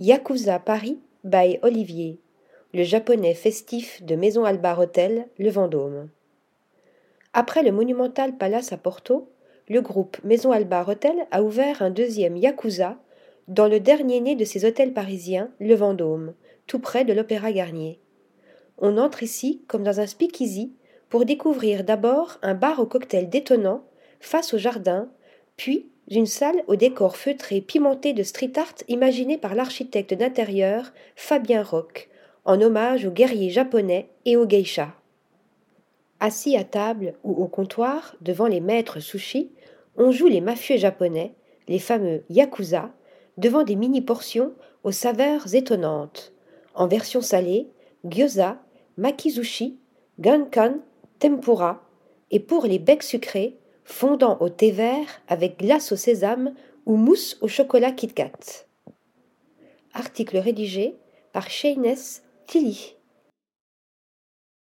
Yakuza Paris by Olivier, le japonais festif de Maison Albar Hotel, le Vendôme. Après le monumental palace à Porto, le groupe Maison Albar Hotel a ouvert un deuxième Yakuza dans le dernier né de ses hôtels parisiens, le Vendôme, tout près de l'Opéra Garnier. On entre ici comme dans un speakeasy pour découvrir d'abord un bar au cocktail détonnant face au jardin, puis une salle au décor feutré pimenté de street art imaginé par l'architecte d'intérieur Fabien Roch, en hommage aux guerriers japonais et aux geishas. Assis à table ou au comptoir, devant les maîtres sushi, on joue les mafieux japonais, les fameux yakuza, devant des mini-portions aux saveurs étonnantes, en version salée, gyoza, makizushi, gankan, tempura, et pour les becs sucrés, fondant au thé vert avec glace au sésame ou mousse au chocolat Kit Kat. Article rédigé par Shayness Tilly.